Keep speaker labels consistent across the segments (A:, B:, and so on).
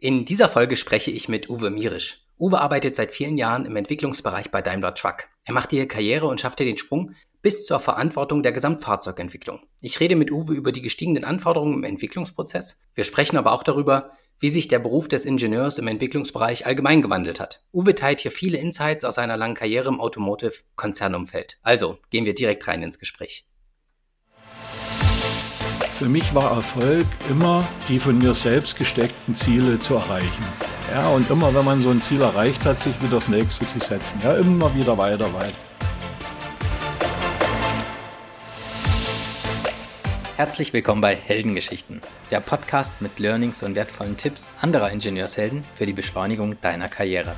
A: In dieser Folge spreche ich mit Uwe Mirisch. Uwe arbeitet seit vielen Jahren im Entwicklungsbereich bei Daimler Truck. Er machte hier Karriere und schaffte den Sprung bis zur Verantwortung der Gesamtfahrzeugentwicklung. Ich rede mit Uwe über die gestiegenen Anforderungen im Entwicklungsprozess. Wir sprechen aber auch darüber, wie sich der Beruf des Ingenieurs im Entwicklungsbereich allgemein gewandelt hat. Uwe teilt hier viele Insights aus seiner langen Karriere im Automotive-Konzernumfeld. Also gehen wir direkt rein ins Gespräch.
B: Für mich war Erfolg immer, die von mir selbst gesteckten Ziele zu erreichen. Ja, und immer, wenn man so ein Ziel erreicht hat, sich wieder das nächste zu setzen. Ja, immer wieder weiter, weiter.
A: Herzlich willkommen bei Heldengeschichten, der Podcast mit Learnings und wertvollen Tipps anderer Ingenieurshelden für die Beschleunigung deiner Karriere.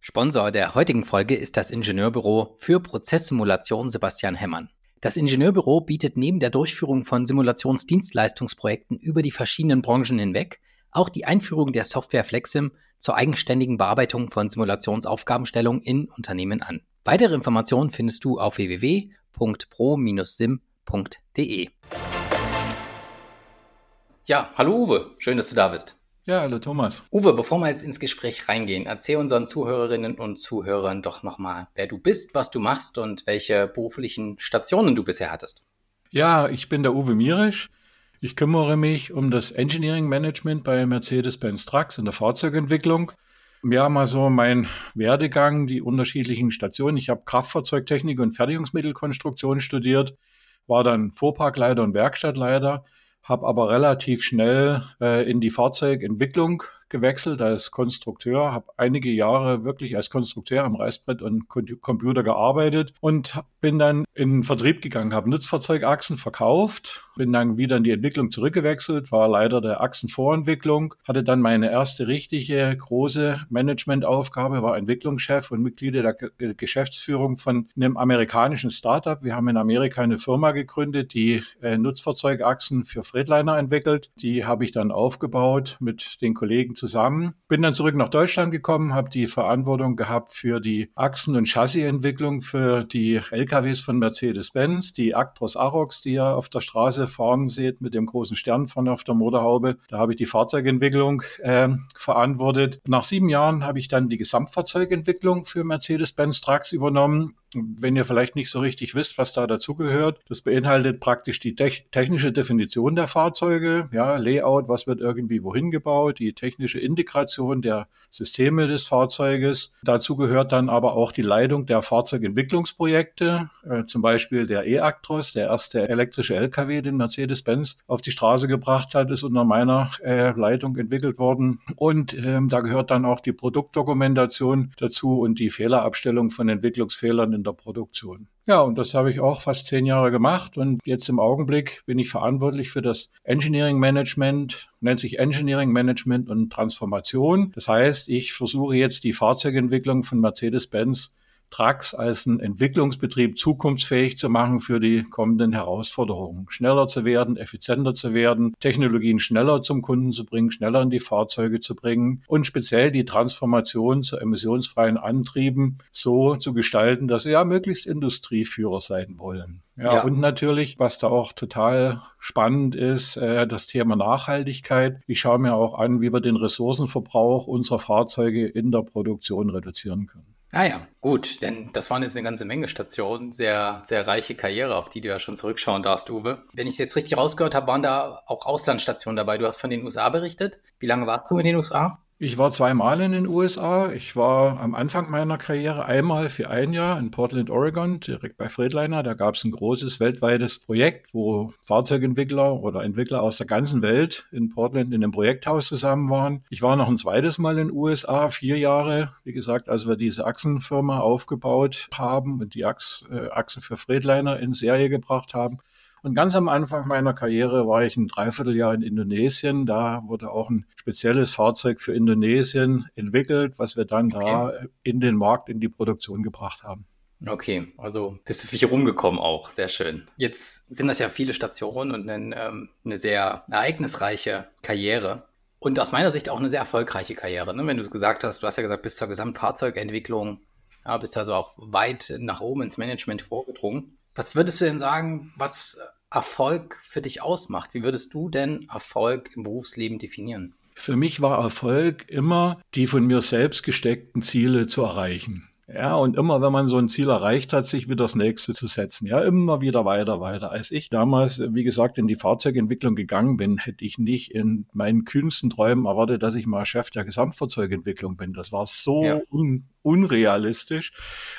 A: Sponsor der heutigen Folge ist das Ingenieurbüro für Prozesssimulation Sebastian Hemmern. Das Ingenieurbüro bietet neben der Durchführung von Simulationsdienstleistungsprojekten über die verschiedenen Branchen hinweg auch die Einführung der Software Flexim zur eigenständigen Bearbeitung von Simulationsaufgabenstellungen in Unternehmen an. Weitere Informationen findest du auf www.pro-sim.de. Ja, hallo Uwe, schön, dass du da bist.
B: Ja, hallo Thomas.
A: Uwe, bevor wir jetzt ins Gespräch reingehen, erzähl unseren Zuhörerinnen und Zuhörern doch nochmal, wer du bist, was du machst und welche beruflichen Stationen du bisher hattest.
B: Ja, ich bin der Uwe Mierisch. Ich kümmere mich um das Engineering Management bei Mercedes-Benz Trucks in der Fahrzeugentwicklung. Ja, mal so mein Werdegang, die unterschiedlichen Stationen. Ich habe Kraftfahrzeugtechnik und Fertigungsmittelkonstruktion studiert, war dann Fuhrparkleiter und Werkstattleiter habe aber relativ schnell äh, in die Fahrzeugentwicklung gewechselt als Konstrukteur, habe einige Jahre wirklich als Konstrukteur am Reißbrett und Computer gearbeitet und bin dann in den Vertrieb gegangen, habe Nutzfahrzeugachsen verkauft, bin dann wieder in die Entwicklung zurückgewechselt, war Leiter der Achsenvorentwicklung, hatte dann meine erste richtige große Managementaufgabe, war Entwicklungschef und Mitglied der Geschäftsführung von einem amerikanischen Startup. Wir haben in Amerika eine Firma gegründet, die äh, Nutzfahrzeugachsen für Freightliner entwickelt. Die habe ich dann aufgebaut mit den Kollegen zusammen. Bin dann zurück nach Deutschland gekommen, habe die Verantwortung gehabt für die Achsen- und Chassisentwicklung für die LKWs von Mercedes-Benz, die Actros Arox, die ihr auf der Straße fahren seht mit dem großen Stern vorne auf der Motorhaube. Da habe ich die Fahrzeugentwicklung äh, verantwortet. Nach sieben Jahren habe ich dann die Gesamtfahrzeugentwicklung für Mercedes-Benz Trucks übernommen wenn ihr vielleicht nicht so richtig wisst, was da dazugehört, das beinhaltet praktisch die technische Definition der Fahrzeuge, ja, Layout, was wird irgendwie wohin gebaut, die technische Integration der Systeme des Fahrzeuges. Dazu gehört dann aber auch die Leitung der Fahrzeugentwicklungsprojekte, äh, zum Beispiel der E-Actros, der erste elektrische LKW, den Mercedes-Benz auf die Straße gebracht hat, ist unter meiner äh, Leitung entwickelt worden. Und ähm, da gehört dann auch die Produktdokumentation dazu und die Fehlerabstellung von Entwicklungsfehlern in der Produktion. Ja, und das habe ich auch fast zehn Jahre gemacht und jetzt im Augenblick bin ich verantwortlich für das Engineering Management, nennt sich Engineering Management und Transformation. Das heißt, ich versuche jetzt die Fahrzeugentwicklung von Mercedes-Benz Trucks als einen Entwicklungsbetrieb zukunftsfähig zu machen für die kommenden Herausforderungen. Schneller zu werden, effizienter zu werden, Technologien schneller zum Kunden zu bringen, schneller in die Fahrzeuge zu bringen und speziell die Transformation zu emissionsfreien Antrieben so zu gestalten, dass wir ja möglichst Industrieführer sein wollen. Ja, ja, und natürlich, was da auch total spannend ist, äh, das Thema Nachhaltigkeit. Ich schaue mir auch an, wie wir den Ressourcenverbrauch unserer Fahrzeuge in der Produktion reduzieren können.
A: Ah ja, gut, denn das waren jetzt eine ganze Menge Stationen, sehr, sehr reiche Karriere, auf die du ja schon zurückschauen darfst, Uwe. Wenn ich es jetzt richtig rausgehört habe, waren da auch Auslandsstationen dabei. Du hast von den USA berichtet. Wie lange warst du in den USA?
B: Ich war zweimal in den USA. Ich war am Anfang meiner Karriere einmal für ein Jahr in Portland, Oregon, direkt bei Freightliner. Da gab es ein großes weltweites Projekt, wo Fahrzeugentwickler oder Entwickler aus der ganzen Welt in Portland in einem Projekthaus zusammen waren. Ich war noch ein zweites Mal in den USA, vier Jahre, wie gesagt, als wir diese Achsenfirma aufgebaut haben und die äh, Achsen für Freightliner in Serie gebracht haben. Und ganz am Anfang meiner Karriere war ich ein Dreivierteljahr in Indonesien. Da wurde auch ein spezielles Fahrzeug für Indonesien entwickelt, was wir dann okay. da in den Markt, in die Produktion gebracht haben.
A: Okay, also bist du viel rumgekommen auch, sehr schön. Jetzt sind das ja viele Stationen und eine, ähm, eine sehr ereignisreiche Karriere. Und aus meiner Sicht auch eine sehr erfolgreiche Karriere. Ne? Wenn du es gesagt hast, du hast ja gesagt, bis zur Gesamtfahrzeugentwicklung, ja, bist also auch weit nach oben ins Management vorgedrungen. Was würdest du denn sagen, was Erfolg für dich ausmacht. Wie würdest du denn Erfolg im Berufsleben definieren?
B: Für mich war Erfolg immer, die von mir selbst gesteckten Ziele zu erreichen. Ja, und immer, wenn man so ein Ziel erreicht hat, sich wieder das nächste zu setzen. Ja, immer wieder weiter, weiter. Als ich damals, wie gesagt, in die Fahrzeugentwicklung gegangen bin, hätte ich nicht in meinen kühnsten Träumen erwartet, dass ich mal Chef der Gesamtfahrzeugentwicklung bin. Das war so ja. un unrealistisch.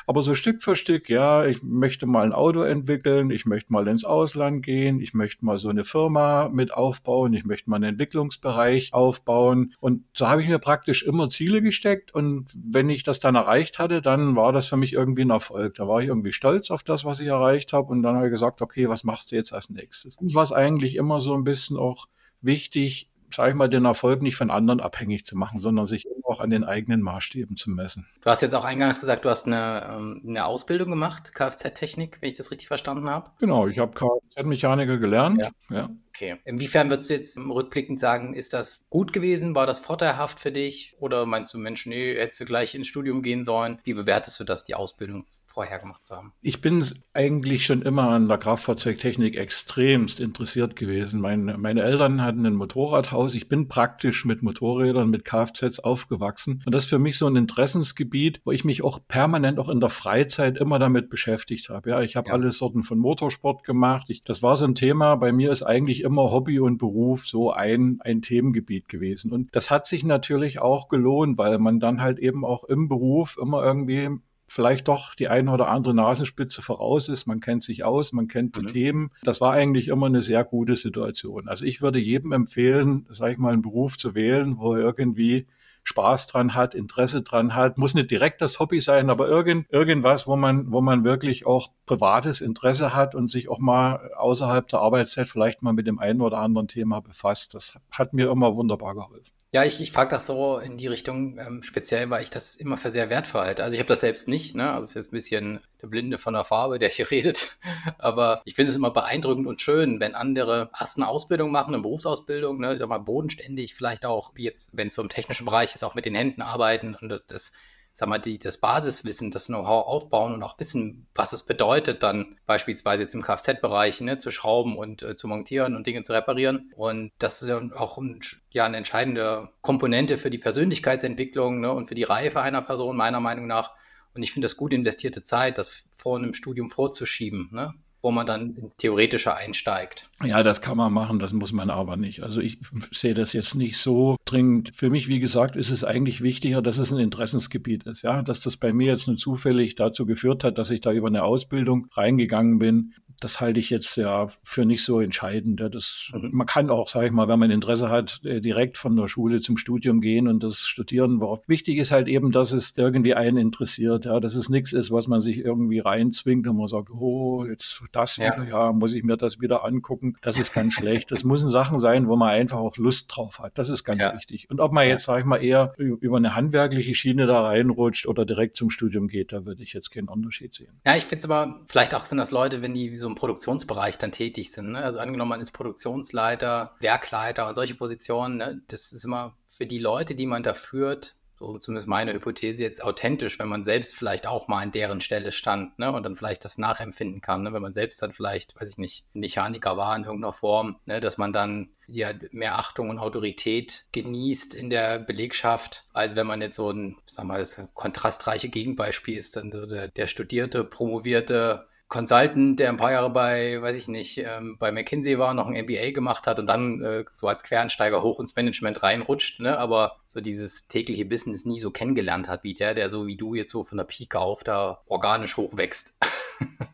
B: Aber so Stück für Stück, ja, ich möchte mal ein Auto entwickeln, ich möchte mal ins Ausland gehen, ich möchte mal so eine Firma mit aufbauen, ich möchte mal einen Entwicklungsbereich aufbauen. Und so habe ich mir praktisch immer Ziele gesteckt. Und wenn ich das dann erreicht hatte, dann war das für mich irgendwie ein Erfolg. Da war ich irgendwie stolz auf das, was ich erreicht habe. Und dann habe ich gesagt, okay, was machst du jetzt als nächstes? Und was eigentlich immer so ein bisschen auch wichtig, sage ich mal, den Erfolg nicht von anderen abhängig zu machen, sondern sich auch an den eigenen Maßstäben zu messen.
A: Du hast jetzt auch eingangs gesagt, du hast eine, ähm, eine Ausbildung gemacht, Kfz-Technik, wenn ich das richtig verstanden habe.
B: Genau, ich habe Kfz-Mechaniker gelernt.
A: Ja. ja. Okay. Inwiefern würdest du jetzt rückblickend sagen, ist das gut gewesen? War das vorteilhaft für dich? Oder meinst du, Mensch, nee, hättest du gleich ins Studium gehen sollen? Wie bewertest du das, die Ausbildung vorher gemacht zu haben?
B: Ich bin eigentlich schon immer an der Kraftfahrzeugtechnik extremst interessiert gewesen. Meine, meine Eltern hatten ein Motorradhaus. Ich bin praktisch mit Motorrädern, mit Kfz aufgewachsen. Und das ist für mich so ein Interessensgebiet, wo ich mich auch permanent auch in der Freizeit immer damit beschäftigt habe. Ja, ich habe ja. alle Sorten von Motorsport gemacht. Ich, das war so ein Thema. Bei mir ist eigentlich immer Hobby und Beruf so ein, ein Themengebiet gewesen. Und das hat sich natürlich auch gelohnt, weil man dann halt eben auch im Beruf immer irgendwie vielleicht doch die eine oder andere Nasenspitze voraus ist. Man kennt sich aus, man kennt die mhm. Themen. Das war eigentlich immer eine sehr gute Situation. Also ich würde jedem empfehlen, sage ich mal, einen Beruf zu wählen, wo er irgendwie Spaß dran hat, Interesse dran hat. Muss nicht direkt das Hobby sein, aber irgend, irgendwas, wo man, wo man wirklich auch privates Interesse hat und sich auch mal außerhalb der Arbeitszeit vielleicht mal mit dem einen oder anderen Thema befasst. Das hat mir immer wunderbar geholfen.
A: Ja, ich, ich frage das so in die Richtung, ähm, speziell, weil ich das immer für sehr wertvoll halte. Also ich habe das selbst nicht, ne? Also es ist jetzt ein bisschen der Blinde von der Farbe, der hier redet. Aber ich finde es immer beeindruckend und schön, wenn andere erst eine Ausbildung machen, eine Berufsausbildung, ne? ich sag mal, bodenständig, vielleicht auch, wie jetzt, wenn es so im technischen Bereich ist, auch mit den Händen arbeiten und das sag mal, die, das Basiswissen, das Know-how aufbauen und auch wissen, was es bedeutet, dann beispielsweise jetzt im Kfz-Bereich ne, zu schrauben und äh, zu montieren und Dinge zu reparieren. Und das ist ja auch ein, ja, eine entscheidende Komponente für die Persönlichkeitsentwicklung ne, und für die Reife einer Person, meiner Meinung nach. Und ich finde das gut investierte Zeit, das vor einem Studium vorzuschieben. Ne? Wo man dann ins Theoretische einsteigt.
B: Ja, das kann man machen, das muss man aber nicht. Also ich sehe das jetzt nicht so dringend. Für mich, wie gesagt, ist es eigentlich wichtiger, dass es ein Interessensgebiet ist. Ja, dass das bei mir jetzt nur zufällig dazu geführt hat, dass ich da über eine Ausbildung reingegangen bin, das halte ich jetzt ja für nicht so entscheidend. Das, mhm. Man kann auch, sage ich mal, wenn man Interesse hat, äh, direkt von der Schule zum Studium gehen und das studieren. Wichtig ist halt eben, dass es irgendwie einen interessiert, ja, dass es nichts ist, was man sich irgendwie reinzwingt und man sagt, oh, jetzt das ja. wieder, ja, muss ich mir das wieder angucken. Das ist ganz schlecht. Das müssen Sachen sein, wo man einfach auch Lust drauf hat. Das ist ganz ja. wichtig. Und ob man jetzt, sage ich mal, eher über eine handwerkliche Schiene da reinrutscht oder direkt zum Studium geht, da würde ich jetzt keinen Unterschied sehen.
A: Ja, ich finde es aber, vielleicht auch sind das Leute, wenn die so im Produktionsbereich dann tätig sind. Ne? Also angenommen, man ist Produktionsleiter, Werkleiter und solche Positionen. Ne? Das ist immer für die Leute, die man da führt, so zumindest meine Hypothese jetzt authentisch, wenn man selbst vielleicht auch mal an deren Stelle stand ne, und dann vielleicht das nachempfinden kann, ne, wenn man selbst dann vielleicht, weiß ich nicht, Mechaniker war in irgendeiner Form, ne, dass man dann ja mehr Achtung und Autorität genießt in der Belegschaft, als wenn man jetzt so ein, sag mal, das kontrastreiche Gegenbeispiel ist, dann so der, der studierte, promovierte Consultant, der ein paar Jahre bei, weiß ich nicht, ähm, bei McKinsey war, noch ein MBA gemacht hat und dann äh, so als Quereinsteiger hoch ins Management reinrutscht, ne? aber so dieses tägliche Business nie so kennengelernt hat wie der, der so wie du jetzt so von der Pike auf da organisch hochwächst.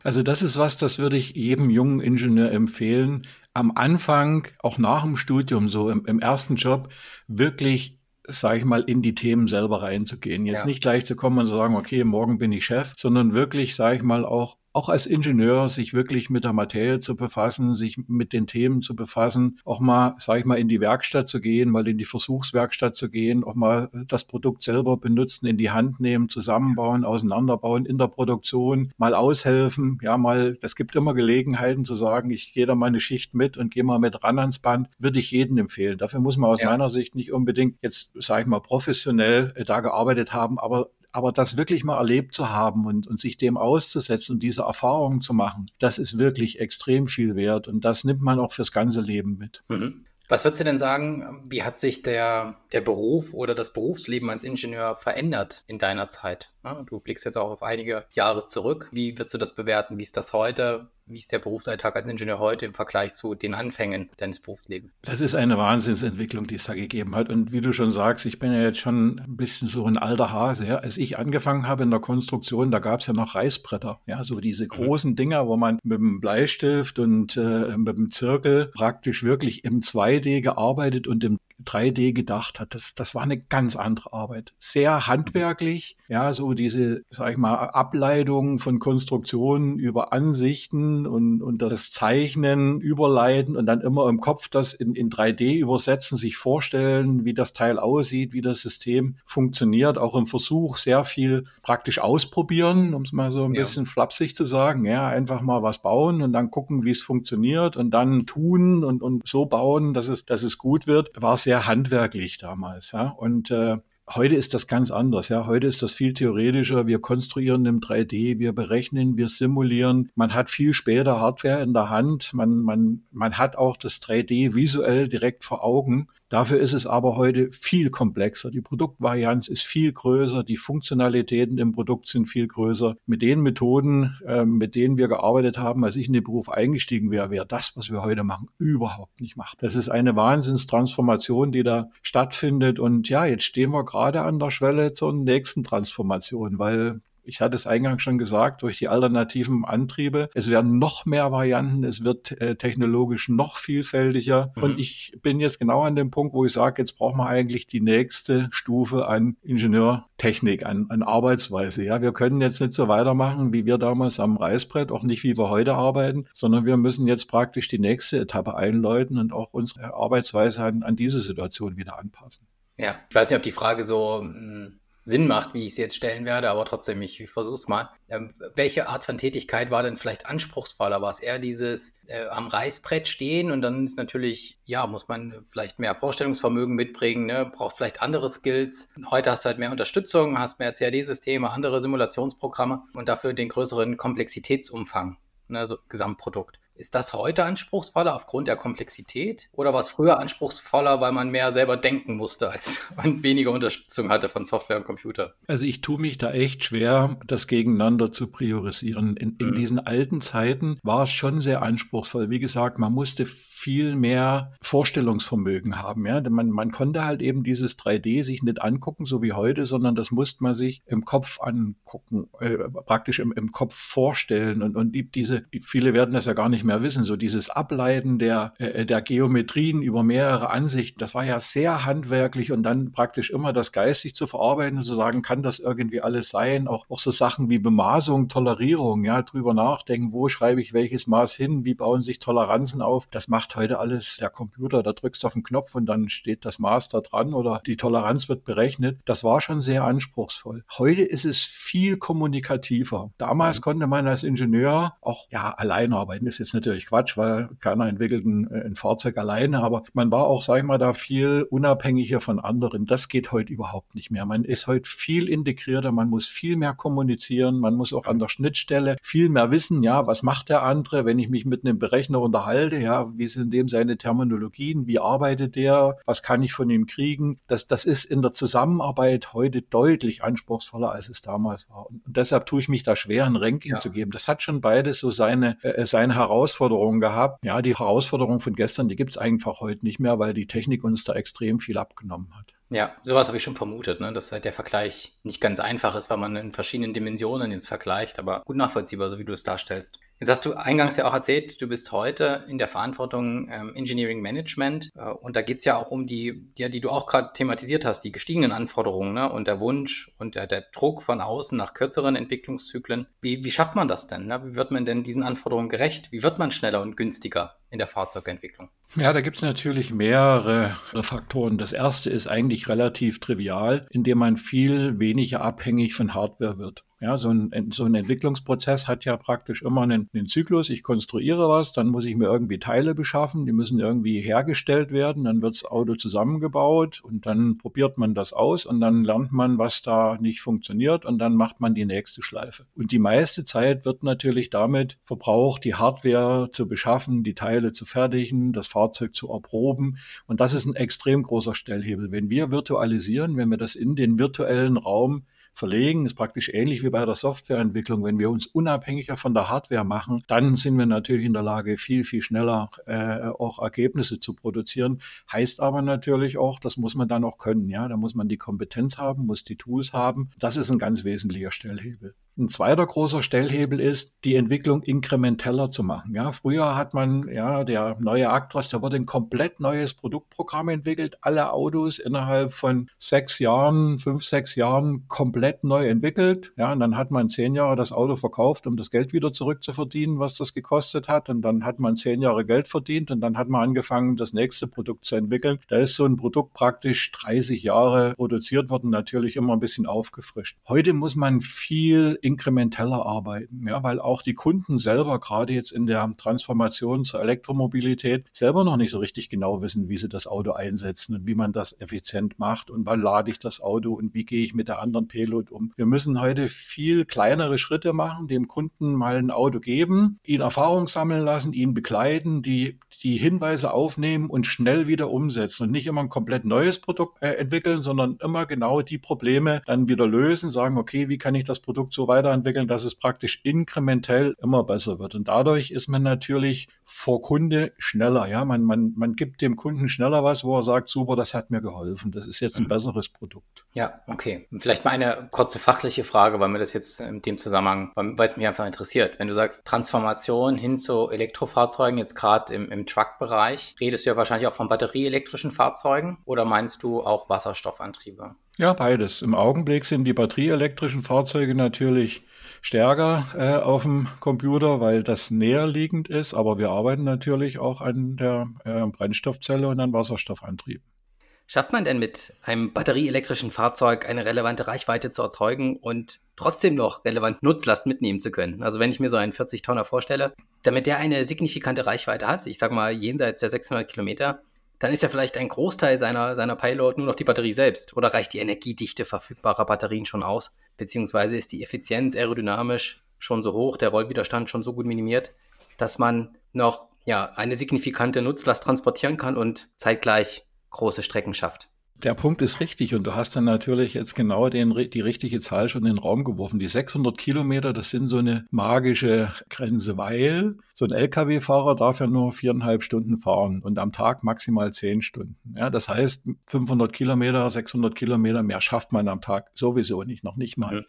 B: Also das ist was, das würde ich jedem jungen Ingenieur empfehlen, am Anfang, auch nach dem Studium, so im, im ersten Job, wirklich sage ich mal, in die Themen selber reinzugehen. Jetzt ja. nicht gleich zu kommen und zu sagen, okay, morgen bin ich Chef, sondern wirklich, sage ich mal, auch auch als Ingenieur sich wirklich mit der Materie zu befassen, sich mit den Themen zu befassen, auch mal, sage ich mal, in die Werkstatt zu gehen, mal in die Versuchswerkstatt zu gehen, auch mal das Produkt selber benutzen, in die Hand nehmen, zusammenbauen, auseinanderbauen in der Produktion, mal aushelfen, ja, mal, es gibt immer Gelegenheiten zu sagen, ich gehe da mal eine Schicht mit und gehe mal mit ran ans Band, würde ich jedem empfehlen. Dafür muss man aus ja. meiner Sicht nicht unbedingt jetzt, sage ich mal, professionell äh, da gearbeitet haben, aber aber das wirklich mal erlebt zu haben und, und sich dem auszusetzen und diese Erfahrungen zu machen, das ist wirklich extrem viel wert und das nimmt man auch fürs ganze Leben mit.
A: Mhm. Was würdest du denn sagen, wie hat sich der, der Beruf oder das Berufsleben als Ingenieur verändert in deiner Zeit? Du blickst jetzt auch auf einige Jahre zurück. Wie würdest du das bewerten? Wie ist das heute? Wie ist der Berufsalltag als Ingenieur heute im Vergleich zu den Anfängen deines Berufslebens?
B: Das ist eine Wahnsinnsentwicklung, die es da gegeben hat. Und wie du schon sagst, ich bin ja jetzt schon ein bisschen so ein alter Hase. Ja. Als ich angefangen habe in der Konstruktion, da gab es ja noch Reißbretter. Ja, so diese mhm. großen Dinger, wo man mit dem Bleistift und äh, mit dem Zirkel praktisch wirklich im 2D gearbeitet und im 3D gedacht hat. Das, das war eine ganz andere Arbeit. Sehr handwerklich, ja, so diese, sag ich mal, Ableitung von Konstruktionen über Ansichten und, und das Zeichnen, Überleiten und dann immer im Kopf das in, in 3D übersetzen, sich vorstellen, wie das Teil aussieht, wie das System funktioniert, auch im Versuch sehr viel praktisch ausprobieren, um es mal so ein ja. bisschen flapsig zu sagen, ja, einfach mal was bauen und dann gucken, wie es funktioniert und dann tun und, und so bauen, dass es, dass es gut wird, war sehr handwerklich damals, ja. Und äh, Heute ist das ganz anders. Ja, heute ist das viel theoretischer. Wir konstruieren im 3D, wir berechnen, wir simulieren. Man hat viel später Hardware in der Hand. Man, man, man hat auch das 3D visuell direkt vor Augen. Dafür ist es aber heute viel komplexer. Die Produktvarianz ist viel größer, die Funktionalitäten im Produkt sind viel größer. Mit den Methoden, äh, mit denen wir gearbeitet haben, als ich in den Beruf eingestiegen wäre, wäre das, was wir heute machen, überhaupt nicht machbar. Das ist eine Wahnsinnstransformation, die da stattfindet. Und ja, jetzt stehen wir gerade an der Schwelle zur nächsten Transformation, weil ich hatte es eingangs schon gesagt, durch die alternativen Antriebe. Es werden noch mehr Varianten, es wird äh, technologisch noch vielfältiger. Mhm. Und ich bin jetzt genau an dem Punkt, wo ich sage, jetzt brauchen wir eigentlich die nächste Stufe an Ingenieurtechnik, an, an Arbeitsweise. Ja, wir können jetzt nicht so weitermachen, wie wir damals am Reißbrett, auch nicht wie wir heute arbeiten, sondern wir müssen jetzt praktisch die nächste Etappe einläuten und auch unsere Arbeitsweise an, an diese Situation wieder anpassen.
A: Ja, ich weiß nicht, ob die Frage so hm, Sinn macht, wie ich es jetzt stellen werde, aber trotzdem, ich, ich versuche es mal. Ähm, welche Art von Tätigkeit war denn vielleicht anspruchsvoller? War es eher dieses äh, am Reißbrett stehen und dann ist natürlich, ja, muss man vielleicht mehr Vorstellungsvermögen mitbringen, ne? braucht vielleicht andere Skills. Heute hast du halt mehr Unterstützung, hast mehr CAD-Systeme, andere Simulationsprogramme und dafür den größeren Komplexitätsumfang, ne? also Gesamtprodukt. Ist das heute anspruchsvoller aufgrund der Komplexität oder war es früher anspruchsvoller, weil man mehr selber denken musste, als man weniger Unterstützung hatte von Software und Computer?
B: Also ich tue mich da echt schwer, das gegeneinander zu priorisieren. In, in mhm. diesen alten Zeiten war es schon sehr anspruchsvoll. Wie gesagt, man musste viel mehr Vorstellungsvermögen haben. Ja? Man, man konnte halt eben dieses 3D sich nicht angucken, so wie heute, sondern das musste man sich im Kopf angucken, äh, praktisch im, im Kopf vorstellen. Und, und die, diese, viele werden das ja gar nicht mehr wissen, so dieses Ableiten der, äh, der Geometrien über mehrere Ansichten, das war ja sehr handwerklich und dann praktisch immer das geistig zu verarbeiten und zu sagen, kann das irgendwie alles sein? Auch, auch so Sachen wie Bemaßung, Tolerierung, ja, drüber nachdenken, wo schreibe ich welches Maß hin, wie bauen sich Toleranzen auf. Das macht heute alles der Computer, da drückst du auf den Knopf und dann steht das Maß da dran oder die Toleranz wird berechnet. Das war schon sehr anspruchsvoll. Heute ist es viel kommunikativer. Damals mhm. konnte man als Ingenieur auch ja allein arbeiten. Das ist jetzt natürlich Quatsch, weil keiner entwickelt ein, ein Fahrzeug alleine, aber man war auch, sag ich mal, da viel unabhängiger von anderen. Das geht heute überhaupt nicht mehr. Man ist heute viel integrierter, man muss viel mehr kommunizieren, man muss auch an der Schnittstelle viel mehr wissen, ja, was macht der andere, wenn ich mich mit einem Berechner unterhalte, ja, wie sind dem seine Terminologien, wie arbeitet der, was kann ich von ihm kriegen. Das, das ist in der Zusammenarbeit heute deutlich anspruchsvoller, als es damals war. Und deshalb tue ich mich da schwer, ein Ranking ja. zu geben. Das hat schon beides so seine, äh, seine Herausforderungen Herausforderungen gehabt. Ja, die Herausforderungen von gestern, die gibt es einfach heute nicht mehr, weil die Technik uns da extrem viel abgenommen hat.
A: Ja, sowas habe ich schon vermutet, ne? dass halt der Vergleich nicht ganz einfach ist, weil man in verschiedenen Dimensionen jetzt vergleicht, aber gut nachvollziehbar, so wie du es darstellst. Jetzt hast du eingangs ja auch erzählt, du bist heute in der Verantwortung ähm, Engineering Management äh, und da geht es ja auch um die, ja, die du auch gerade thematisiert hast, die gestiegenen Anforderungen ne? und der Wunsch und der, der Druck von außen nach kürzeren Entwicklungszyklen. Wie, wie schafft man das denn? Ne? Wie wird man denn diesen Anforderungen gerecht? Wie wird man schneller und günstiger in der Fahrzeugentwicklung?
B: Ja, da gibt es natürlich mehrere Faktoren. Das erste ist eigentlich relativ trivial, indem man viel weniger abhängig von Hardware wird. Ja, so ein, so ein Entwicklungsprozess hat ja praktisch immer einen, einen Zyklus. Ich konstruiere was, dann muss ich mir irgendwie Teile beschaffen, die müssen irgendwie hergestellt werden, dann wird das Auto zusammengebaut und dann probiert man das aus und dann lernt man, was da nicht funktioniert und dann macht man die nächste Schleife. Und die meiste Zeit wird natürlich damit verbraucht, die Hardware zu beschaffen, die Teile zu fertigen, das Fahrzeug zu erproben. Und das ist ein extrem großer Stellhebel. Wenn wir virtualisieren, wenn wir das in den virtuellen Raum verlegen. Ist praktisch ähnlich wie bei der Softwareentwicklung. Wenn wir uns unabhängiger von der Hardware machen, dann sind wir natürlich in der Lage, viel, viel schneller äh, auch Ergebnisse zu produzieren. Heißt aber natürlich auch, das muss man dann auch können. Ja, da muss man die Kompetenz haben, muss die Tools haben. Das ist ein ganz wesentlicher Stellhebel. Ein zweiter großer Stellhebel ist, die Entwicklung inkrementeller zu machen. Ja, früher hat man, ja, der neue Actros, da wurde ein komplett neues Produktprogramm entwickelt. Alle Autos innerhalb von sechs Jahren, fünf, sechs Jahren komplett neu entwickelt. Ja, und dann hat man zehn Jahre das Auto verkauft, um das Geld wieder zurückzuverdienen, was das gekostet hat. Und dann hat man zehn Jahre Geld verdient und dann hat man angefangen, das nächste Produkt zu entwickeln. Da ist so ein Produkt praktisch 30 Jahre produziert worden, natürlich immer ein bisschen aufgefrischt. Heute muss man viel inkrementeller arbeiten, ja, weil auch die Kunden selber gerade jetzt in der Transformation zur Elektromobilität selber noch nicht so richtig genau wissen, wie sie das Auto einsetzen und wie man das effizient macht und wann lade ich das Auto und wie gehe ich mit der anderen Payload um. Wir müssen heute viel kleinere Schritte machen, dem Kunden mal ein Auto geben, ihn Erfahrung sammeln lassen, ihn begleiten, die, die Hinweise aufnehmen und schnell wieder umsetzen und nicht immer ein komplett neues Produkt äh, entwickeln, sondern immer genau die Probleme dann wieder lösen, sagen, okay, wie kann ich das Produkt so weit weiterentwickeln, dass es praktisch inkrementell immer besser wird. Und dadurch ist man natürlich vor Kunde schneller. Ja, man, man, man gibt dem Kunden schneller was, wo er sagt, super, das hat mir geholfen. Das ist jetzt ein mhm. besseres Produkt.
A: Ja, okay. Vielleicht mal eine kurze fachliche Frage, weil mir das jetzt in dem Zusammenhang, weil es mich einfach interessiert. Wenn du sagst, Transformation hin zu Elektrofahrzeugen, jetzt gerade im, im Truck-Bereich, redest du ja wahrscheinlich auch von batterieelektrischen Fahrzeugen oder meinst du auch Wasserstoffantriebe?
B: Ja, beides. Im Augenblick sind die batterieelektrischen Fahrzeuge natürlich stärker äh, auf dem Computer, weil das näher liegend ist, aber wir arbeiten natürlich auch an der äh, Brennstoffzelle und an Wasserstoffantrieb.
A: Schafft man denn mit einem batterieelektrischen Fahrzeug eine relevante Reichweite zu erzeugen und trotzdem noch relevant Nutzlast mitnehmen zu können? Also wenn ich mir so einen 40-Tonner vorstelle, damit der eine signifikante Reichweite hat, ich sage mal jenseits der 600 Kilometer, dann ist ja vielleicht ein Großteil seiner, seiner Payload nur noch die Batterie selbst. Oder reicht die Energiedichte verfügbarer Batterien schon aus? Beziehungsweise ist die Effizienz aerodynamisch schon so hoch, der Rollwiderstand schon so gut minimiert, dass man noch ja, eine signifikante Nutzlast transportieren kann und zeitgleich große Strecken schafft.
B: Der Punkt ist richtig und du hast dann natürlich jetzt genau den, die richtige Zahl schon in den Raum geworfen. Die 600 Kilometer, das sind so eine magische Grenze, weil so ein Lkw-Fahrer darf ja nur viereinhalb Stunden fahren und am Tag maximal zehn Stunden. Ja, das heißt, 500 Kilometer, 600 Kilometer mehr schafft man am Tag sowieso nicht, noch nicht mal. Mhm.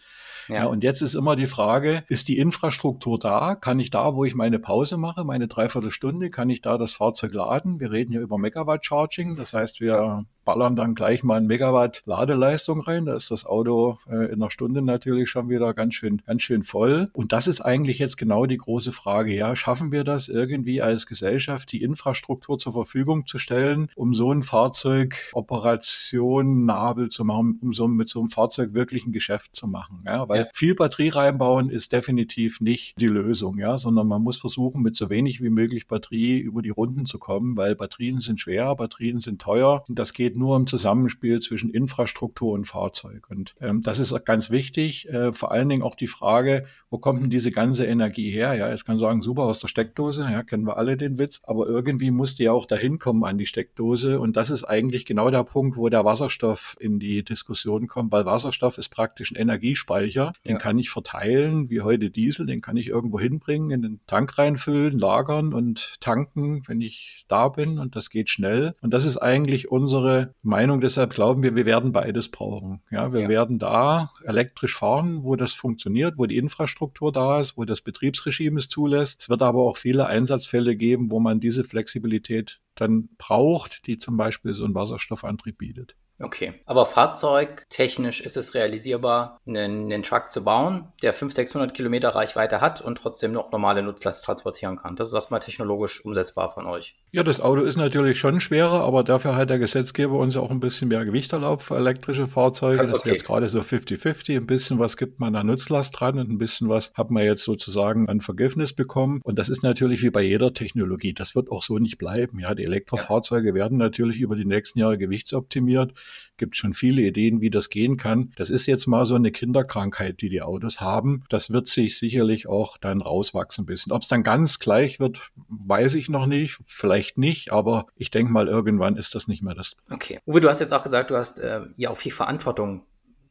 B: Ja. ja. und jetzt ist immer die Frage, ist die Infrastruktur da? Kann ich da, wo ich meine Pause mache, meine Dreiviertelstunde, kann ich da das Fahrzeug laden? Wir reden ja über Megawatt Charging. Das heißt, wir ballern dann gleich mal ein Megawatt Ladeleistung rein. Da ist das Auto äh, in einer Stunde natürlich schon wieder ganz schön, ganz schön voll. Und das ist eigentlich jetzt genau die große Frage. Ja, schaffen wir das irgendwie als Gesellschaft, die Infrastruktur zur Verfügung zu stellen, um so ein Fahrzeug operationabel zu machen, um so mit so einem Fahrzeug wirklich ein Geschäft zu machen? Ja, weil viel Batterie reinbauen ist definitiv nicht die Lösung, ja, sondern man muss versuchen, mit so wenig wie möglich Batterie über die Runden zu kommen, weil Batterien sind schwer, Batterien sind teuer und das geht nur im Zusammenspiel zwischen Infrastruktur und Fahrzeug. Und ähm, das ist ganz wichtig. Äh, vor allen Dingen auch die Frage, wo kommt denn diese ganze Energie her? Ja, jetzt kann sagen, super aus der Steckdose, ja, kennen wir alle den Witz, aber irgendwie muss die ja auch dahin kommen an die Steckdose. Und das ist eigentlich genau der Punkt, wo der Wasserstoff in die Diskussion kommt, weil Wasserstoff ist praktisch ein Energiespeicher. Den ja. kann ich verteilen, wie heute Diesel, den kann ich irgendwo hinbringen, in den Tank reinfüllen, lagern und tanken, wenn ich da bin. Und das geht schnell. Und das ist eigentlich unsere Meinung. Deshalb glauben wir, wir werden beides brauchen. Ja, wir ja. werden da elektrisch fahren, wo das funktioniert, wo die Infrastruktur da ist, wo das Betriebsregime es zulässt. Es wird aber auch viele Einsatzfälle geben, wo man diese Flexibilität dann braucht, die zum Beispiel so einen Wasserstoffantrieb bietet.
A: Okay, aber fahrzeugtechnisch ist es realisierbar, einen, einen Truck zu bauen, der 500, 600 Kilometer Reichweite hat und trotzdem noch normale Nutzlast transportieren kann. Das ist erstmal technologisch umsetzbar von euch.
B: Ja, das Auto ist natürlich schon schwerer, aber dafür hat der Gesetzgeber uns auch ein bisschen mehr Gewicht erlaubt für elektrische Fahrzeuge. Okay. Das ist jetzt gerade so 50-50. Ein bisschen was gibt man an Nutzlast dran und ein bisschen was hat man jetzt sozusagen an Vergiftnis bekommen. Und das ist natürlich wie bei jeder Technologie. Das wird auch so nicht bleiben. Ja, die Elektrofahrzeuge ja. werden natürlich über die nächsten Jahre gewichtsoptimiert gibt schon viele Ideen, wie das gehen kann. Das ist jetzt mal so eine Kinderkrankheit, die die Autos haben. Das wird sich sicherlich auch dann rauswachsen ein bisschen. Ob es dann ganz gleich wird, weiß ich noch nicht. Vielleicht nicht, aber ich denke mal, irgendwann ist das nicht mehr das.
A: Okay. Uwe, du hast jetzt auch gesagt, du hast äh, ja auch viel Verantwortung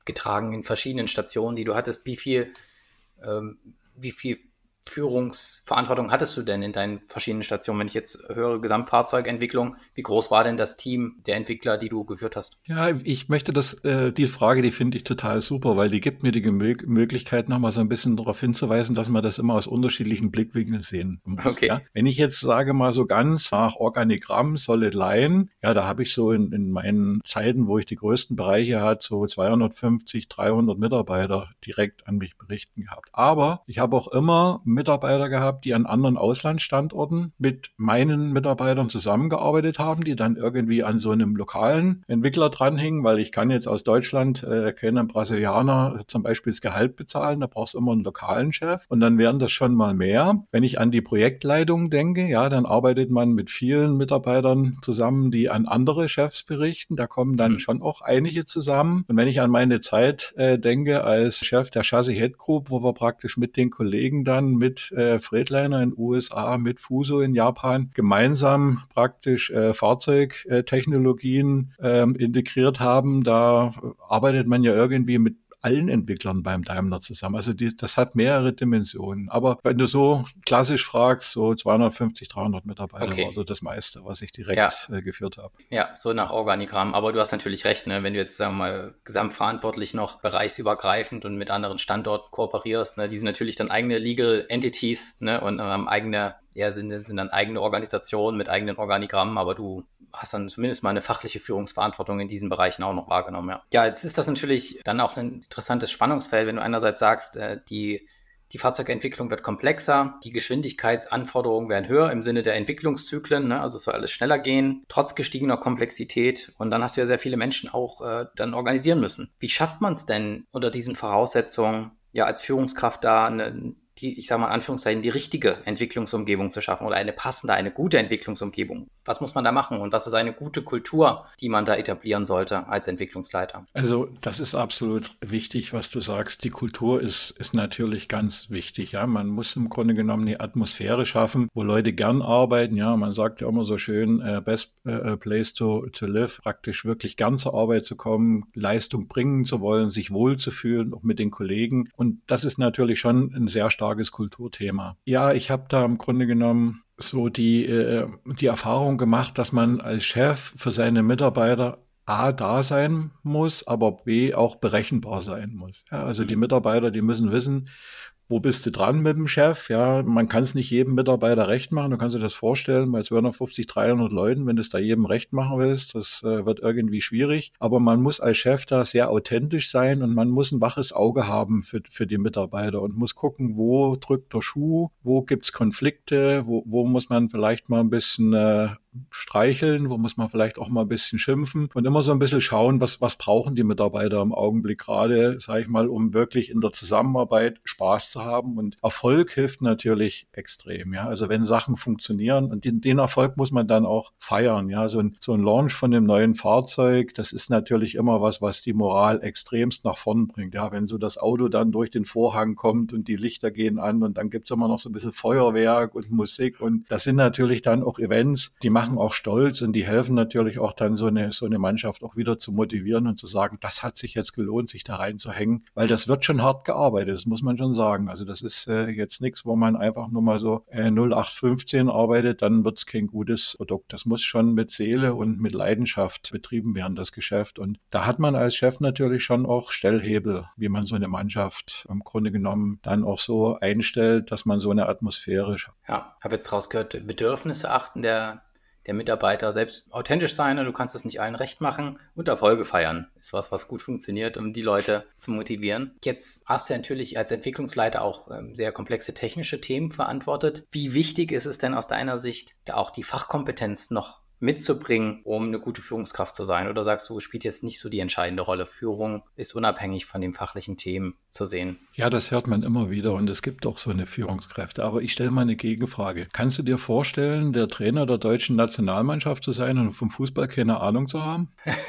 A: getragen in verschiedenen Stationen, die du hattest. Wie viel, ähm, wie viel Führungsverantwortung hattest du denn in deinen verschiedenen Stationen? Wenn ich jetzt höre Gesamtfahrzeugentwicklung, wie groß war denn das Team der Entwickler, die du geführt hast?
B: Ja, ich möchte das, äh, die Frage, die finde ich total super, weil die gibt mir die Möglichkeit, nochmal so ein bisschen darauf hinzuweisen, dass man das immer aus unterschiedlichen Blickwinkeln sehen muss. Okay. Ja? Wenn ich jetzt sage mal so ganz nach Organigramm, Solid Line, ja, da habe ich so in, in meinen Zeiten, wo ich die größten Bereiche hatte, so 250, 300 Mitarbeiter direkt an mich berichten gehabt. Aber ich habe auch immer Mitarbeiter gehabt, die an anderen Auslandsstandorten mit meinen Mitarbeitern zusammengearbeitet haben, die dann irgendwie an so einem lokalen Entwickler dranhingen, weil ich kann jetzt aus Deutschland äh, keinen Brasilianer zum Beispiel das Gehalt bezahlen, da brauchst du immer einen lokalen Chef und dann wären das schon mal mehr. Wenn ich an die Projektleitung denke, ja, dann arbeitet man mit vielen Mitarbeitern zusammen, die an andere Chefs berichten, da kommen dann mhm. schon auch einige zusammen. Und wenn ich an meine Zeit äh, denke als Chef der Chassis Head Group, wo wir praktisch mit den Kollegen dann mit äh, Freightliner in USA, mit Fuso in Japan gemeinsam praktisch äh, Fahrzeugtechnologien äh, integriert haben. Da arbeitet man ja irgendwie mit allen Entwicklern beim Daimler zusammen. Also die, das hat mehrere Dimensionen. Aber wenn du so klassisch fragst, so 250, 300 Mitarbeiter okay. war so das meiste, was ich direkt ja. äh, geführt habe.
A: Ja, so nach Organigramm. Aber du hast natürlich recht, ne? wenn du jetzt, sagen wir mal, gesamtverantwortlich noch bereichsübergreifend und mit anderen Standorten kooperierst, ne? die sind natürlich dann eigene Legal Entities ne? und ähm, eigene ja, sind, sind dann eigene Organisationen mit eigenen Organigrammen, aber du hast dann zumindest mal eine fachliche Führungsverantwortung in diesen Bereichen auch noch wahrgenommen. Ja, ja jetzt ist das natürlich dann auch ein interessantes Spannungsfeld, wenn du einerseits sagst, äh, die die Fahrzeugentwicklung wird komplexer, die Geschwindigkeitsanforderungen werden höher im Sinne der Entwicklungszyklen, ne? also es soll alles schneller gehen, trotz gestiegener Komplexität. Und dann hast du ja sehr viele Menschen auch äh, dann organisieren müssen. Wie schafft man es denn unter diesen Voraussetzungen, ja als Führungskraft da eine, die, ich sage mal in Anführungszeichen, die richtige Entwicklungsumgebung zu schaffen oder eine passende, eine gute Entwicklungsumgebung. Was muss man da machen und was ist eine gute Kultur, die man da etablieren sollte als Entwicklungsleiter?
B: Also das ist absolut wichtig, was du sagst. Die Kultur ist, ist natürlich ganz wichtig. Ja, man muss im Grunde genommen eine Atmosphäre schaffen, wo Leute gern arbeiten. Ja, man sagt ja immer so schön, äh, best äh, place to, to live, praktisch wirklich gern zur Arbeit zu kommen, Leistung bringen zu wollen, sich wohlzufühlen, auch mit den Kollegen. Und das ist natürlich schon ein sehr starkes starkes Kulturthema. Ja, ich habe da im Grunde genommen so die, äh, die Erfahrung gemacht, dass man als Chef für seine Mitarbeiter A da sein muss, aber B auch berechenbar sein muss. Ja, also die Mitarbeiter, die müssen wissen, wo bist du dran mit dem Chef? Ja, man kann es nicht jedem Mitarbeiter recht machen. Du kannst dir das vorstellen, bei 250, 300 Leuten, wenn du es da jedem recht machen willst, das äh, wird irgendwie schwierig. Aber man muss als Chef da sehr authentisch sein und man muss ein waches Auge haben für, für die Mitarbeiter und muss gucken, wo drückt der Schuh, wo gibt's Konflikte, wo, wo muss man vielleicht mal ein bisschen äh, streicheln, wo muss man vielleicht auch mal ein bisschen schimpfen und immer so ein bisschen schauen, was, was brauchen die Mitarbeiter im Augenblick gerade, sage ich mal, um wirklich in der Zusammenarbeit Spaß zu haben. Und Erfolg hilft natürlich extrem. Ja, also wenn Sachen funktionieren und den, den Erfolg muss man dann auch feiern. Ja, so ein, so ein Launch von dem neuen Fahrzeug, das ist natürlich immer was, was die Moral extremst nach vorn bringt. Ja, wenn so das Auto dann durch den Vorhang kommt und die Lichter gehen an und dann gibt's immer noch so ein bisschen Feuerwerk und Musik und das sind natürlich dann auch Events, die machen auch stolz und die helfen natürlich auch dann so eine, so eine Mannschaft auch wieder zu motivieren und zu sagen, das hat sich jetzt gelohnt, sich da reinzuhängen, weil das wird schon hart gearbeitet, das muss man schon sagen. Also das ist äh, jetzt nichts, wo man einfach nur mal so äh, 0815 arbeitet, dann wird es kein gutes Produkt. Das muss schon mit Seele und mit Leidenschaft betrieben werden, das Geschäft. Und da hat man als Chef natürlich schon auch Stellhebel, wie man so eine Mannschaft im Grunde genommen dann auch so einstellt, dass man so eine Atmosphäre schafft.
A: Ja, habe jetzt rausgehört, Bedürfnisse achten der der Mitarbeiter selbst authentisch sein und du kannst es nicht allen recht machen und Erfolge feiern. Ist was, was gut funktioniert, um die Leute zu motivieren. Jetzt hast du natürlich als Entwicklungsleiter auch ähm, sehr komplexe technische Themen verantwortet. Wie wichtig ist es denn aus deiner Sicht, da auch die Fachkompetenz noch mitzubringen, um eine gute Führungskraft zu sein? Oder sagst du, spielt jetzt nicht so die entscheidende Rolle? Führung ist unabhängig von den fachlichen Themen zu sehen.
B: Ja, das hört man immer wieder und es gibt auch so eine Führungskräfte. Aber ich stelle mal eine Gegenfrage. Kannst du dir vorstellen, der Trainer der deutschen Nationalmannschaft zu sein und vom Fußball keine Ahnung zu haben?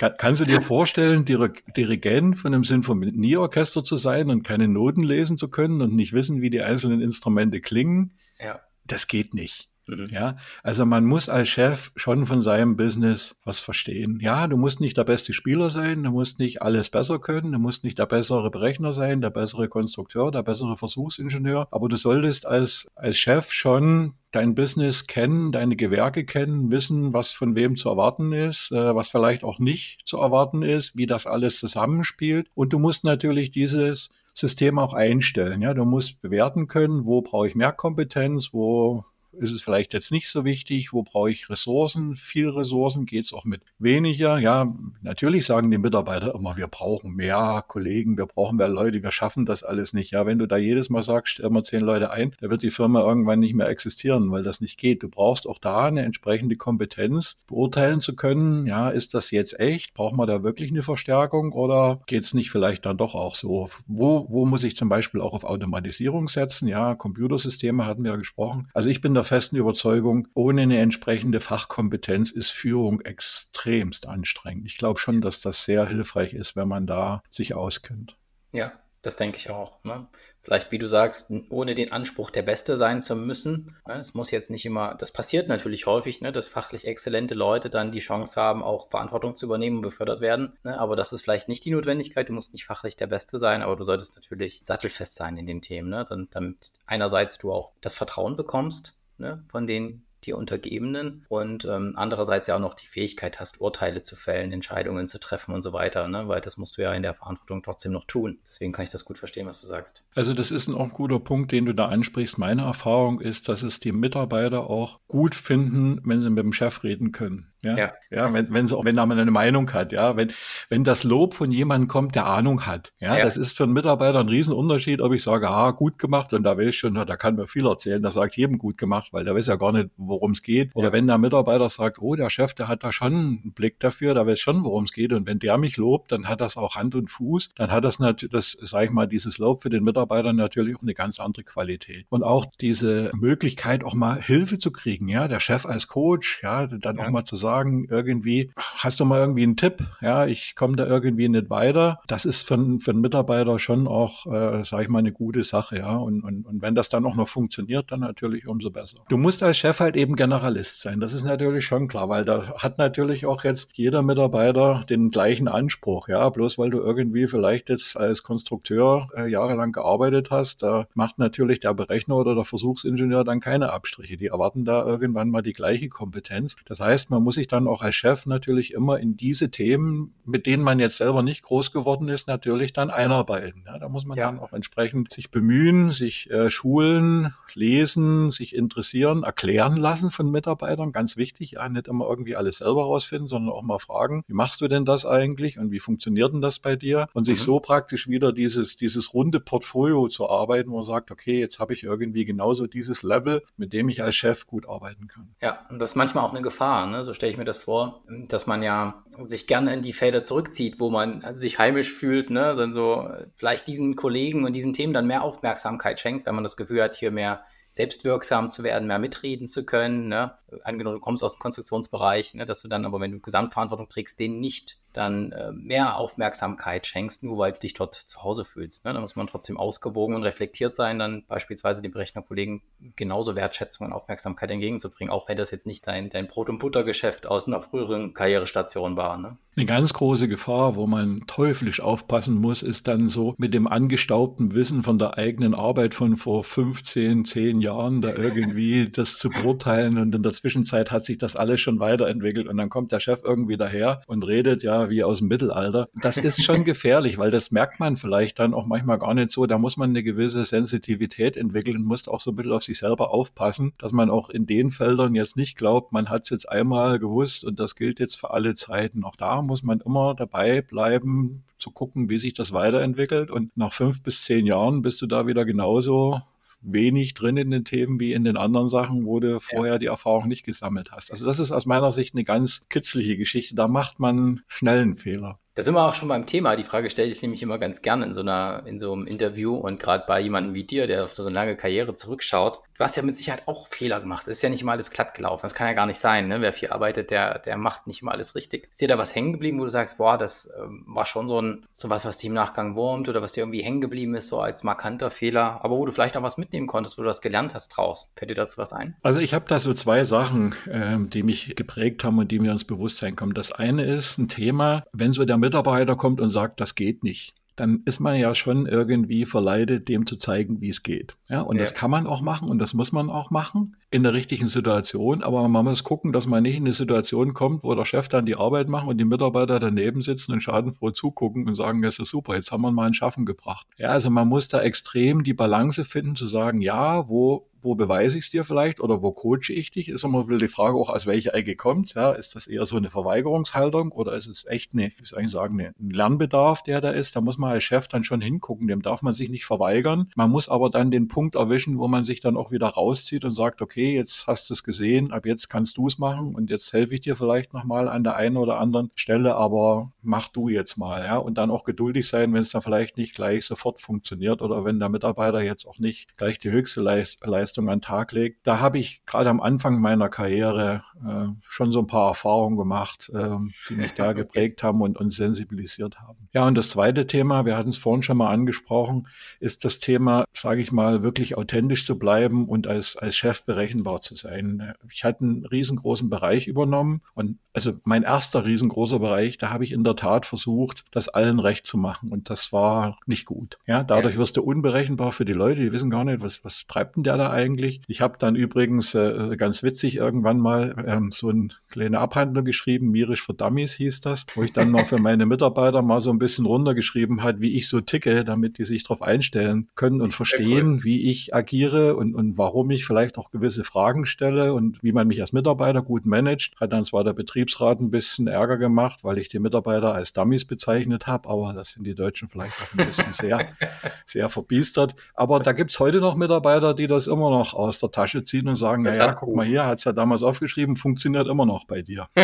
B: Kann, kannst du dir vorstellen, Dirigent von einem Sinfonieorchester zu sein und keine Noten lesen zu können und nicht wissen, wie die einzelnen Instrumente klingen? Ja. Das geht nicht. Mhm. Ja, also man muss als Chef schon von seinem Business was verstehen. Ja, du musst nicht der beste Spieler sein, du musst nicht alles besser können, du musst nicht der bessere Berechner sein, der bessere Konstrukteur, der bessere Versuchsingenieur, aber du solltest als, als Chef schon dein Business kennen, deine Gewerke kennen, wissen, was von wem zu erwarten ist, äh, was vielleicht auch nicht zu erwarten ist, wie das alles zusammenspielt. Und du musst natürlich dieses System auch einstellen. Ja, du musst bewerten können, wo brauche ich mehr Kompetenz, wo ist es vielleicht jetzt nicht so wichtig, wo brauche ich Ressourcen, viel Ressourcen, geht es auch mit weniger. Ja, natürlich sagen die Mitarbeiter immer, wir brauchen mehr Kollegen, wir brauchen mehr Leute, wir schaffen das alles nicht. Ja, wenn du da jedes Mal sagst, stell mal zehn Leute ein, da wird die Firma irgendwann nicht mehr existieren, weil das nicht geht. Du brauchst auch da eine entsprechende Kompetenz, beurteilen zu können, ja, ist das jetzt echt? Braucht man da wirklich eine Verstärkung oder geht es nicht vielleicht dann doch auch so? Wo, wo muss ich zum Beispiel auch auf Automatisierung setzen? Ja, Computersysteme hatten wir ja gesprochen. Also ich bin der festen Überzeugung, ohne eine entsprechende Fachkompetenz ist Führung extremst anstrengend. Ich glaube schon, dass das sehr hilfreich ist, wenn man da sich auskennt.
A: Ja, das denke ich auch. Ne? Vielleicht, wie du sagst, ohne den Anspruch, der Beste sein zu müssen. Ne? Es muss jetzt nicht immer, das passiert natürlich häufig, ne? dass fachlich exzellente Leute dann die Chance haben, auch Verantwortung zu übernehmen und befördert werden. Ne? Aber das ist vielleicht nicht die Notwendigkeit. Du musst nicht fachlich der Beste sein, aber du solltest natürlich sattelfest sein in den Themen, ne? damit einerseits du auch das Vertrauen bekommst ne, von den dir Untergebenen und ähm, andererseits ja auch noch die Fähigkeit hast, Urteile zu fällen, Entscheidungen zu treffen und so weiter, ne? weil das musst du ja in der Verantwortung trotzdem noch tun. Deswegen kann ich das gut verstehen, was du sagst.
B: Also das ist ein auch guter Punkt, den du da ansprichst. Meine Erfahrung ist, dass es die Mitarbeiter auch gut finden, wenn sie mit dem Chef reden können. Ja, ja, ja wenn, wenn, so, wenn man eine Meinung hat, ja, wenn, wenn das Lob von jemandem kommt, der Ahnung hat, ja, ja. das ist für einen Mitarbeiter ein Riesenunterschied, ob ich sage, ah, gut gemacht, und da weiß ich schon, da kann mir viel erzählen, das sagt jedem gut gemacht, weil der weiß ja gar nicht, worum es geht. Oder ja. wenn der Mitarbeiter sagt, oh, der Chef, der hat da schon einen Blick dafür, der weiß schon, worum es geht. Und wenn der mich lobt, dann hat das auch Hand und Fuß, dann hat das natürlich, das, sage ich mal, dieses Lob für den Mitarbeiter natürlich auch eine ganz andere Qualität. Und auch diese Möglichkeit, auch mal Hilfe zu kriegen, ja, der Chef als Coach, ja, dann auch mal zu sagen, sagen, irgendwie, hast du mal irgendwie einen Tipp? Ja, ich komme da irgendwie nicht weiter. Das ist für, für einen Mitarbeiter schon auch, äh, sage ich mal, eine gute Sache, ja. Und, und, und wenn das dann auch noch funktioniert, dann natürlich umso besser. Du musst als Chef halt eben Generalist sein. Das ist natürlich schon klar, weil da hat natürlich auch jetzt jeder Mitarbeiter den gleichen Anspruch, ja. Bloß weil du irgendwie vielleicht jetzt als Konstrukteur äh, jahrelang gearbeitet hast, da macht natürlich der Berechner oder der Versuchsingenieur dann keine Abstriche. Die erwarten da irgendwann mal die gleiche Kompetenz. Das heißt, man muss sich dann auch als Chef natürlich immer in diese Themen, mit denen man jetzt selber nicht groß geworden ist, natürlich dann einarbeiten. Ja, da muss man ja. dann auch entsprechend sich bemühen, sich äh, schulen, lesen, sich interessieren, erklären lassen von Mitarbeitern. Ganz wichtig, ja, nicht immer irgendwie alles selber rausfinden, sondern auch mal fragen, wie machst du denn das eigentlich und wie funktioniert denn das bei dir? Und sich mhm. so praktisch wieder dieses, dieses runde Portfolio zu arbeiten, wo man sagt, okay, jetzt habe ich irgendwie genauso dieses Level, mit dem ich als Chef gut arbeiten kann.
A: Ja, und das ist manchmal auch eine Gefahr, ne? so stelle ich mir das vor, dass man ja sich gerne in die Felder zurückzieht, wo man sich heimisch fühlt, ne? Dann so vielleicht diesen Kollegen und diesen Themen dann mehr Aufmerksamkeit schenkt, wenn man das Gefühl hat, hier mehr selbstwirksam zu werden, mehr mitreden zu können. Ne? Angenommen, du kommst aus dem Konstruktionsbereich, ne? dass du dann aber, wenn du Gesamtverantwortung trägst, den nicht dann äh, mehr Aufmerksamkeit schenkst, nur weil du dich dort zu Hause fühlst. Ne? Da muss man trotzdem ausgewogen und reflektiert sein, dann beispielsweise den Berechnerkollegen genauso Wertschätzung und Aufmerksamkeit entgegenzubringen, auch wenn das jetzt nicht dein, dein Brot- und Buttergeschäft aus einer früheren Karrierestation war. Ne?
B: Eine ganz große Gefahr, wo man teuflisch aufpassen muss, ist dann so mit dem angestaubten Wissen von der eigenen Arbeit von vor 15, 10 Jahren da irgendwie das zu beurteilen und in der Zwischenzeit hat sich das alles schon weiterentwickelt und dann kommt der Chef irgendwie daher und redet, ja, wie aus dem Mittelalter. Das ist schon gefährlich, weil das merkt man vielleicht dann auch manchmal gar nicht so. Da muss man eine gewisse Sensitivität entwickeln, muss auch so ein bisschen auf sich selber aufpassen, dass man auch in den Feldern jetzt nicht glaubt, man hat es jetzt einmal gewusst und das gilt jetzt für alle Zeiten. Auch da muss man immer dabei bleiben, zu gucken, wie sich das weiterentwickelt. Und nach fünf bis zehn Jahren bist du da wieder genauso wenig drin in den Themen wie in den anderen Sachen, wo du vorher ja. die Erfahrung nicht gesammelt hast. Also das ist aus meiner Sicht eine ganz kitzliche Geschichte. Da macht man schnell einen Fehler.
A: Da sind wir auch schon beim Thema. Die Frage stelle ich nämlich immer ganz gerne in so einer, in so einem Interview und gerade bei jemandem wie dir, der auf so eine lange Karriere zurückschaut. Du hast ja mit Sicherheit auch Fehler gemacht. Es ist ja nicht immer alles glatt gelaufen. Das kann ja gar nicht sein. Ne? Wer viel arbeitet, der, der macht nicht immer alles richtig. Ist dir da was hängen geblieben, wo du sagst, boah, das ähm, war schon so ein, so was, was dich im Nachgang wurmt oder was dir irgendwie hängen geblieben ist, so als markanter Fehler, aber wo du vielleicht auch was mitnehmen konntest, wo du das gelernt hast draus. Fällt dir dazu was ein?
B: Also ich habe da so zwei Sachen, ähm, die mich geprägt haben und die mir ins Bewusstsein kommen. Das eine ist ein Thema, wenn so der Mitarbeiter kommt und sagt, das geht nicht, dann ist man ja schon irgendwie verleitet, dem zu zeigen, wie es geht. Ja, und ja. das kann man auch machen und das muss man auch machen in der richtigen Situation. Aber man muss gucken, dass man nicht in eine Situation kommt, wo der Chef dann die Arbeit macht und die Mitarbeiter daneben sitzen und schadenfroh zugucken und sagen, das ist super, jetzt haben wir mal ein Schaffen gebracht. Ja, also man muss da extrem die Balance finden, zu sagen, ja, wo wo beweise ich es dir vielleicht oder wo coache ich dich? Ist immer die Frage auch, aus welcher Ecke kommt. Ja, ist das eher so eine Verweigerungshaltung oder ist es echt eine, ich sagen, ein Lernbedarf, der da ist? Da muss man als Chef dann schon hingucken. Dem darf man sich nicht verweigern. Man muss aber dann den Punkt erwischen, wo man sich dann auch wieder rauszieht und sagt, okay, jetzt hast du es gesehen, ab jetzt kannst du es machen und jetzt helfe ich dir vielleicht nochmal an der einen oder anderen Stelle, aber mach du jetzt mal, ja, und dann auch geduldig sein, wenn es dann vielleicht nicht gleich sofort funktioniert oder wenn der Mitarbeiter jetzt auch nicht gleich die höchste Leistung an den Tag legt. Da habe ich gerade am Anfang meiner Karriere äh, schon so ein paar Erfahrungen gemacht, äh, die mich da geprägt haben und, und sensibilisiert haben. Ja, und das zweite Thema, wir hatten es vorhin schon mal angesprochen, ist das Thema, sage ich mal, wirklich authentisch zu bleiben und als, als Chef berechenbar zu sein. Ich hatte einen riesengroßen Bereich übernommen und also mein erster riesengroßer Bereich, da habe ich in der Tat versucht, das allen recht zu machen und das war nicht gut. Ja, dadurch wirst du unberechenbar für die Leute, die wissen gar nicht, was, was treibt denn der da eigentlich? Ich habe dann übrigens äh, ganz witzig irgendwann mal ähm, so eine kleine Abhandlung geschrieben, Mirisch für Dummies hieß das, wo ich dann mal für meine Mitarbeiter mal so ein bisschen runtergeschrieben hat, wie ich so ticke, damit die sich darauf einstellen können und verstehen, cool. wie ich agiere und, und warum ich vielleicht auch gewisse Fragen stelle und wie man mich als Mitarbeiter gut managt. Hat dann zwar der Betriebsrat ein bisschen Ärger gemacht, weil ich die Mitarbeiter als Dummies bezeichnet habe, aber das sind die Deutschen vielleicht auch ein bisschen sehr, sehr verbiestert. Aber da gibt's heute noch Mitarbeiter, die das immer noch aus der Tasche ziehen und sagen, naja, guck mal hier, hat's ja damals aufgeschrieben, funktioniert immer noch bei dir.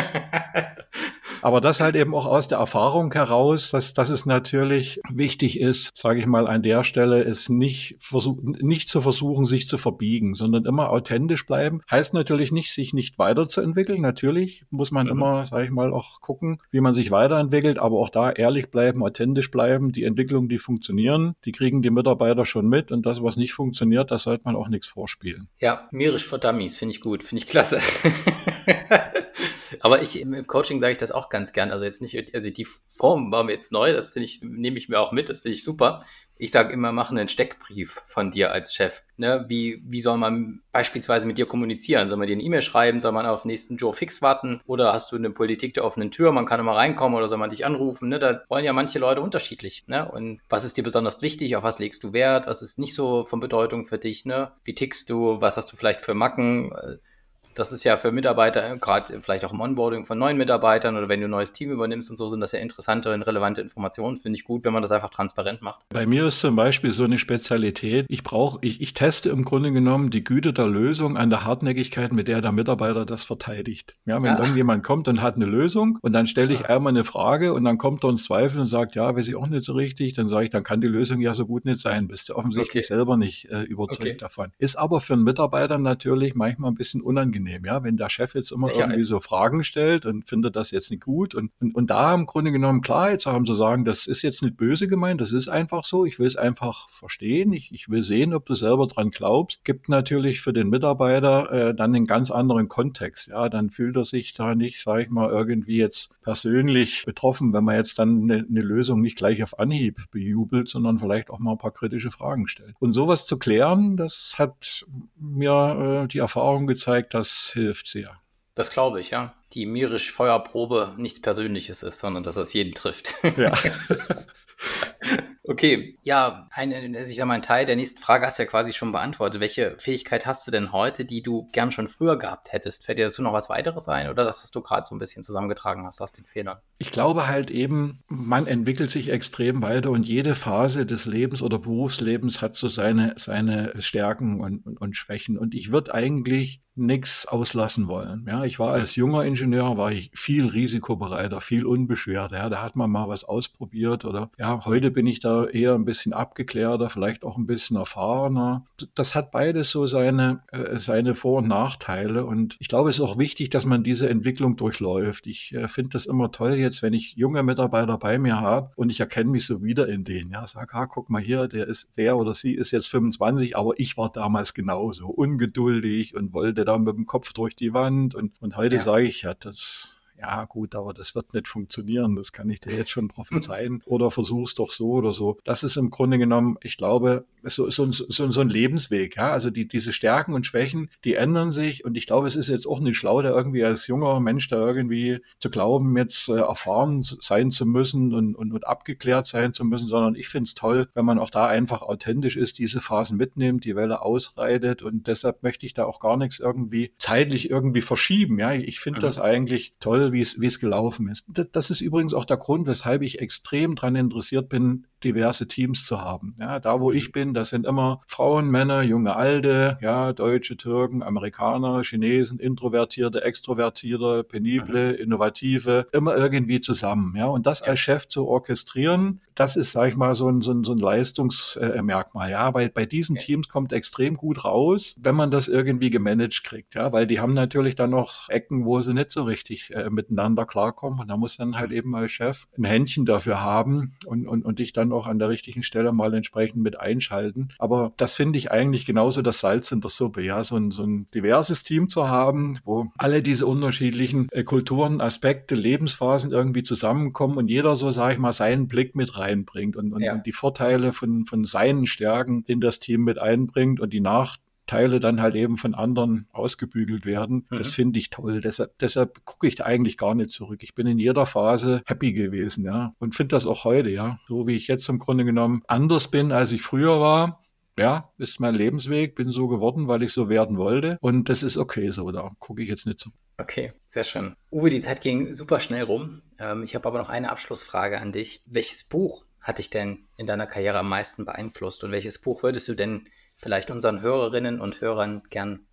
B: Aber das halt eben auch aus der Erfahrung heraus, dass, dass es natürlich wichtig ist, sage ich mal, an der Stelle es nicht, versuch, nicht zu versuchen, sich zu verbiegen, sondern immer authentisch bleiben. Heißt natürlich nicht, sich nicht weiterzuentwickeln. Natürlich muss man mhm. immer, sage ich mal, auch gucken, wie man sich weiterentwickelt, aber auch da ehrlich bleiben, authentisch bleiben. Die Entwicklungen, die funktionieren, die kriegen die Mitarbeiter schon mit und das, was nicht funktioniert, da sollte man auch nichts vorspielen.
A: Ja, Mirisch für Dummies, finde ich gut, finde ich klasse. Aber ich im Coaching sage ich das auch ganz gern. Also jetzt nicht, also die Form war mir jetzt neu, das finde ich, nehme ich mir auch mit, das finde ich super. Ich sage immer, mach einen Steckbrief von dir als Chef. Ne? Wie, wie soll man beispielsweise mit dir kommunizieren? Soll man dir eine E-Mail schreiben? Soll man auf nächsten Joe Fix warten? Oder hast du eine Politik der offenen Tür? Man kann immer reinkommen oder soll man dich anrufen? Ne? Da wollen ja manche Leute unterschiedlich. Ne? Und was ist dir besonders wichtig? Auf was legst du Wert? Was ist nicht so von Bedeutung für dich? Ne? Wie tickst du? Was hast du vielleicht für Macken? Das ist ja für Mitarbeiter, gerade vielleicht auch im Onboarding von neuen Mitarbeitern oder wenn du ein neues Team übernimmst und so, sind das ja interessante und relevante Informationen. Finde ich gut, wenn man das einfach transparent macht.
B: Bei mir ist zum Beispiel so eine Spezialität. Ich brauche, ich, ich teste im Grunde genommen die Güte der Lösung an der Hartnäckigkeit, mit der der Mitarbeiter das verteidigt. Ja, wenn ja. irgendjemand kommt und hat eine Lösung und dann stelle ich ja. einmal eine Frage und dann kommt er uns Zweifel und sagt, ja, weiß ich auch nicht so richtig, dann sage ich, dann kann die Lösung ja so gut nicht sein. Bist du offensichtlich okay. selber nicht äh, überzeugt okay. davon. Ist aber für einen Mitarbeiter natürlich manchmal ein bisschen unangenehm unangenehm, ja, wenn der Chef jetzt immer Sicherheit. irgendwie so Fragen stellt und findet das jetzt nicht gut und, und, und da im Grunde genommen Klarheit zu haben, zu sagen, das ist jetzt nicht böse gemeint, das ist einfach so, ich will es einfach verstehen, ich, ich will sehen, ob du selber dran glaubst, gibt natürlich für den Mitarbeiter äh, dann einen ganz anderen Kontext, ja, dann fühlt er sich da nicht, sage ich mal, irgendwie jetzt persönlich betroffen, wenn man jetzt dann eine, eine Lösung nicht gleich auf Anhieb bejubelt, sondern vielleicht auch mal ein paar kritische Fragen stellt. Und sowas zu klären, das hat mir äh, die Erfahrung gezeigt, dass hilft sehr.
A: Das glaube ich, ja. die Mirisch-Feuerprobe nichts Persönliches ist, sondern dass das jeden trifft.
B: Ja.
A: Okay, ja, ein, also ich sag mal, ein Teil der nächsten Frage hast du ja quasi schon beantwortet. Welche Fähigkeit hast du denn heute, die du gern schon früher gehabt hättest? Fällt dir dazu noch was weiteres ein oder das, was du gerade so ein bisschen zusammengetragen hast aus den Fehlern?
B: Ich glaube halt eben, man entwickelt sich extrem weiter und jede Phase des Lebens oder Berufslebens hat so seine, seine Stärken und, und, und Schwächen. Und ich würde eigentlich nichts auslassen wollen. Ja, ich war als junger Ingenieur, war ich viel risikobereiter, viel unbeschwerter. Ja, da hat man mal was ausprobiert oder ja, heute bin ich da eher ein bisschen abgeklärter, vielleicht auch ein bisschen erfahrener. Das hat beides so seine, äh, seine Vor- und Nachteile und ich glaube, es ist auch wichtig, dass man diese Entwicklung durchläuft. Ich äh, finde das immer toll jetzt, wenn ich junge Mitarbeiter bei mir habe und ich erkenne mich so wieder in denen. Ja, sag, ah, guck mal hier, der ist, der oder sie ist jetzt 25, aber ich war damals genauso ungeduldig und wollte da mit dem Kopf durch die Wand. Und, und heute ja. sage ich, ja, das ja gut, aber das wird nicht funktionieren, das kann ich dir jetzt schon prophezeien. Oder versuch's doch so oder so. Das ist im Grunde genommen, ich glaube, so, so, so, so ein Lebensweg. Ja? Also die, diese Stärken und Schwächen, die ändern sich. Und ich glaube, es ist jetzt auch nicht schlau, da irgendwie als junger Mensch da irgendwie zu glauben, jetzt äh, erfahren sein zu müssen und, und, und abgeklärt sein zu müssen, sondern ich finde es toll, wenn man auch da einfach authentisch ist, diese Phasen mitnimmt, die Welle ausreitet. Und deshalb möchte ich da auch gar nichts irgendwie zeitlich irgendwie verschieben. Ja, ich finde mhm. das eigentlich toll, wie es, wie es gelaufen ist. Das ist übrigens auch der Grund, weshalb ich extrem daran interessiert bin, diverse Teams zu haben. Ja, da wo ich bin, das sind immer Frauen, Männer, junge, alte, ja, Deutsche, Türken, Amerikaner, Chinesen, Introvertierte, Extrovertierte, Penible, mhm. Innovative, immer irgendwie zusammen. Ja, und das als Chef zu orchestrieren, das ist, sag ich mal, so ein, so ein, so ein Leistungsmerkmal. Ja, weil bei diesen Teams kommt extrem gut raus, wenn man das irgendwie gemanagt kriegt. Ja, weil die haben natürlich dann noch Ecken, wo sie nicht so richtig äh, miteinander klarkommen. Und da muss dann halt eben als Chef ein Händchen dafür haben und, und, und dich dann auch an der richtigen Stelle mal entsprechend mit einschalten. Aber das finde ich eigentlich genauso das Salz in der Suppe, ja, so ein, so ein diverses Team zu haben, wo alle diese unterschiedlichen äh, Kulturen, Aspekte, Lebensphasen irgendwie zusammenkommen und jeder so, sage ich mal, seinen Blick mit reinbringt und, und, ja. und die Vorteile von, von seinen Stärken in das Team mit einbringt und die Nach Teile dann halt eben von anderen ausgebügelt werden. Mhm. Das finde ich toll. Deshalb, deshalb gucke ich eigentlich gar nicht zurück. Ich bin in jeder Phase happy gewesen, ja. Und finde das auch heute, ja. So wie ich jetzt im Grunde genommen anders bin, als ich früher war. Ja, ist mein Lebensweg, bin so geworden, weil ich so werden wollte. Und das ist okay so, da gucke ich jetzt nicht zurück.
A: Okay, sehr schön. Uwe, die Zeit ging super schnell rum. Ähm, ich habe aber noch eine Abschlussfrage an dich. Welches Buch hat dich denn in deiner Karriere am meisten beeinflusst? Und welches Buch würdest du denn vielleicht unseren Hörerinnen und Hörern gern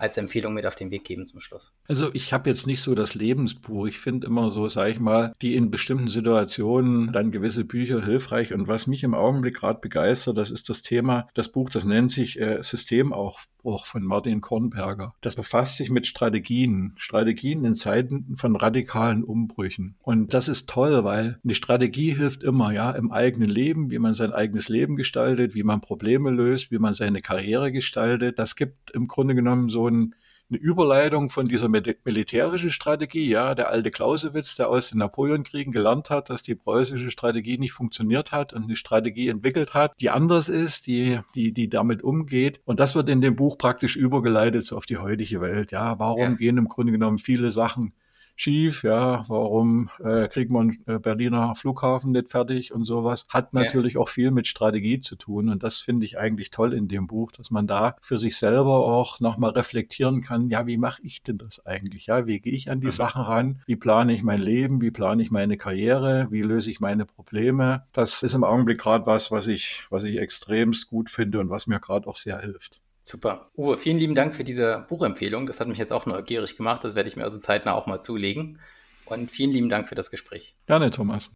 A: als Empfehlung mit auf den Weg geben zum Schluss?
B: Also ich habe jetzt nicht so das Lebensbuch. Ich finde immer so, sage ich mal, die in bestimmten Situationen dann gewisse Bücher hilfreich. Und was mich im Augenblick gerade begeistert, das ist das Thema, das Buch, das nennt sich äh, Systemaufbruch von Martin Kornberger. Das befasst sich mit Strategien, Strategien in Zeiten von radikalen Umbrüchen. Und das ist toll, weil eine Strategie hilft immer, ja, im eigenen Leben, wie man sein eigenes Leben gestaltet, wie man Probleme löst, wie man seine Karriere gestaltet. Das gibt im Grunde genommen so ein, eine Überleitung von dieser militärischen Strategie, ja, der alte Clausewitz, der aus den Napoleonkriegen gelernt hat, dass die preußische Strategie nicht funktioniert hat und eine Strategie entwickelt hat, die anders ist, die, die, die damit umgeht. Und das wird in dem Buch praktisch übergeleitet so auf die heutige Welt. Ja, warum ja. gehen im Grunde genommen viele Sachen schief, ja, warum äh, kriegt man äh, Berliner Flughafen nicht fertig und sowas, hat natürlich ja. auch viel mit Strategie zu tun und das finde ich eigentlich toll in dem Buch, dass man da für sich selber auch nochmal reflektieren kann, ja, wie mache ich denn das eigentlich, ja, wie gehe ich an die mhm. Sachen ran, wie plane ich mein Leben, wie plane ich meine Karriere, wie löse ich meine Probleme, das ist im Augenblick gerade was, was ich, was ich extremst gut finde und was mir gerade auch sehr hilft.
A: Super. Uwe, vielen lieben Dank für diese Buchempfehlung. Das hat mich jetzt auch neugierig gemacht. Das werde ich mir also zeitnah auch mal zulegen. Und vielen lieben Dank für das Gespräch.
B: Gerne, Thomas.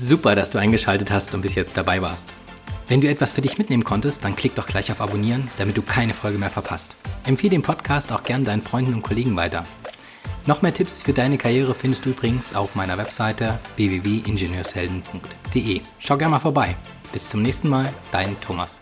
A: Super, dass du eingeschaltet hast und bis jetzt dabei warst. Wenn du etwas für dich mitnehmen konntest, dann klick doch gleich auf Abonnieren, damit du keine Folge mehr verpasst. Empfehle den Podcast auch gern deinen Freunden und Kollegen weiter. Noch mehr Tipps für deine Karriere findest du übrigens auf meiner Webseite www.ingenieurshelden.de. Schau gerne mal vorbei. Bis zum nächsten Mal, dein Thomas.